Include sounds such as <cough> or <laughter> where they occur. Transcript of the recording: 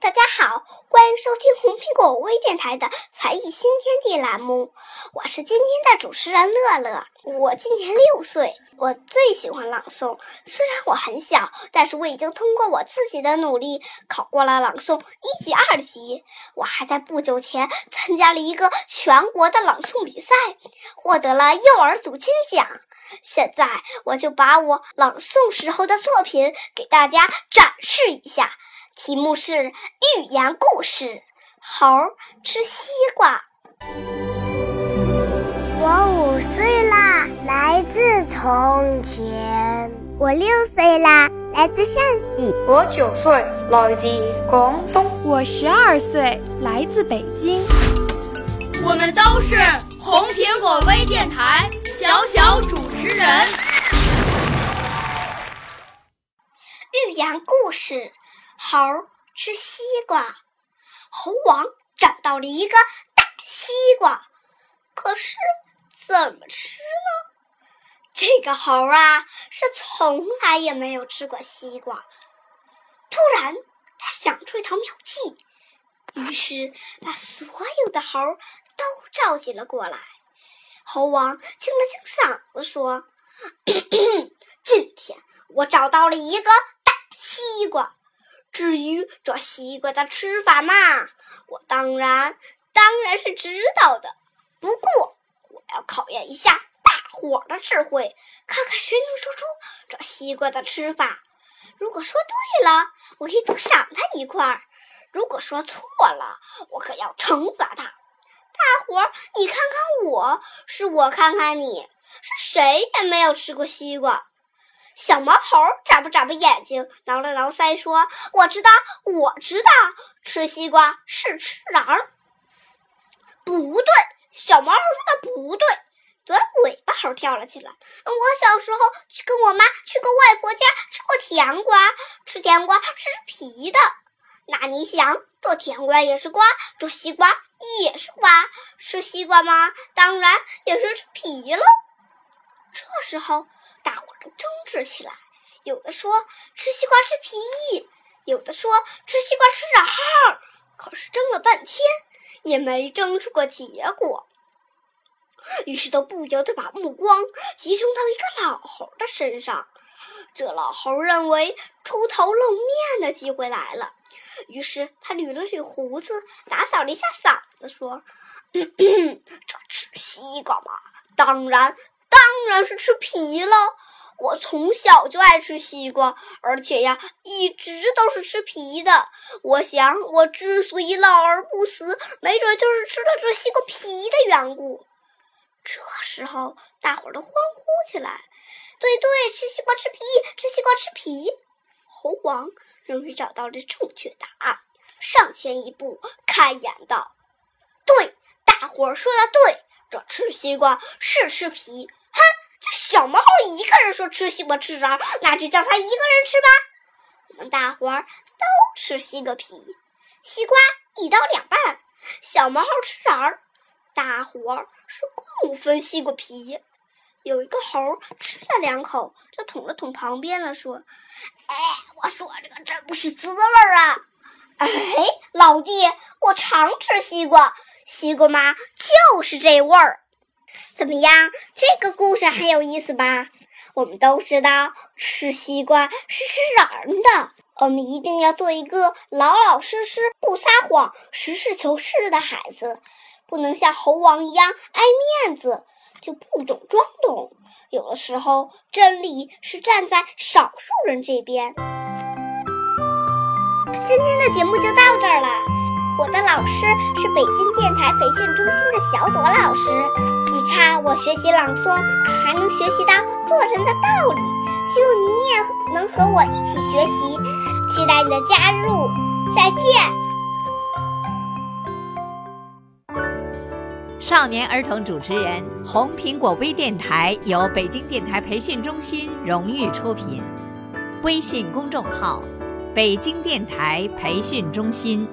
大家好，欢迎收听红苹果微电台的才艺新天地栏目，我是今天的主持人乐乐。我今年六岁，我最喜欢朗诵。虽然我很小，但是我已经通过我自己的努力考过了朗诵一级、二级。我还在不久前参加了一个全国的朗诵比赛，获得了幼儿组金奖。现在我就把我朗诵时候的作品给大家展示一下。题目是寓言故事：猴吃西瓜。我五岁啦，来自从前；我六岁啦，来自陕西；我九岁，来自广东；我十二岁，来自北京。我们都是红苹果微电台小小主持人。寓言故事。猴吃西瓜，猴王找到了一个大西瓜，可是怎么吃呢？这个猴啊，是从来也没有吃过西瓜。突然，他想出一条妙计，于是把所有的猴都召集了过来。猴王清了清嗓子说：“ <coughs> 今天我找到了一个大西瓜。”至于这西瓜的吃法嘛，我当然当然是知道的。不过我要考验一下大伙的智慧，看看谁能说出这西瓜的吃法。如果说对了，我可以多赏他一块儿；如果说错了，我可要惩罚他。大伙儿，你看看我，是我看看你，是谁也没有吃过西瓜。小毛猴眨巴眨巴眼睛，挠了挠腮，说：“我知道，我知道，吃西瓜是吃瓤。”不对，小毛猴说的不对。短尾巴猴跳了起来。我小时候去跟我妈去过外婆家，吃过甜瓜，吃甜瓜是皮的。那你想，这甜瓜也是瓜，这西瓜也是瓜，吃西瓜吗？当然也是吃皮了。这时候。大伙儿争执起来，有的说吃西瓜吃皮，有的说吃西瓜吃瓤儿。可是争了半天，也没争出个结果。于是都不由得把目光集中到一个老猴的身上。这老猴认为出头露面的机会来了，于是他捋了捋胡子，打扫了一下嗓子，说：“这吃西瓜嘛，当然。”当然是吃皮了。我从小就爱吃西瓜，而且呀，一直都是吃皮的。我想，我之所以老而不死，没准就是吃了这西瓜皮的缘故。这时候，大伙儿都欢呼起来：“对对，吃西瓜吃皮，吃西瓜吃皮！”猴王终于找到了正确答案，上前一步，开言道：“对，大伙儿说的对，这吃西瓜是吃皮。”就小毛猴一个人说吃西瓜吃瓤，那就叫他一个人吃吧。我们大伙儿都吃西瓜皮，西瓜一刀两半，小毛猴吃瓤，大伙儿是共分西瓜皮。有一个猴吃了两口，就捅了捅旁边的，说：“哎，我说这个真不是滋味儿啊！哎，老弟，我常吃西瓜，西瓜嘛就是这味儿。”怎么样？这个故事很有意思吧？我们都知道吃西瓜是吃瓤的，我们一定要做一个老老实实、不撒谎、实事求是的孩子，不能像猴王一样爱面子，就不懂装懂。有的时候，真理是站在少数人这边。今天的节目就到这儿了。我的老师是北京电台培训中心的小朵老师。你看，我学习朗诵，还能学习到做人的道理。希望你也能和我一起学习，期待你的加入。再见。少年儿童主持人，红苹果微电台由北京电台培训中心荣誉出品，微信公众号：北京电台培训中心。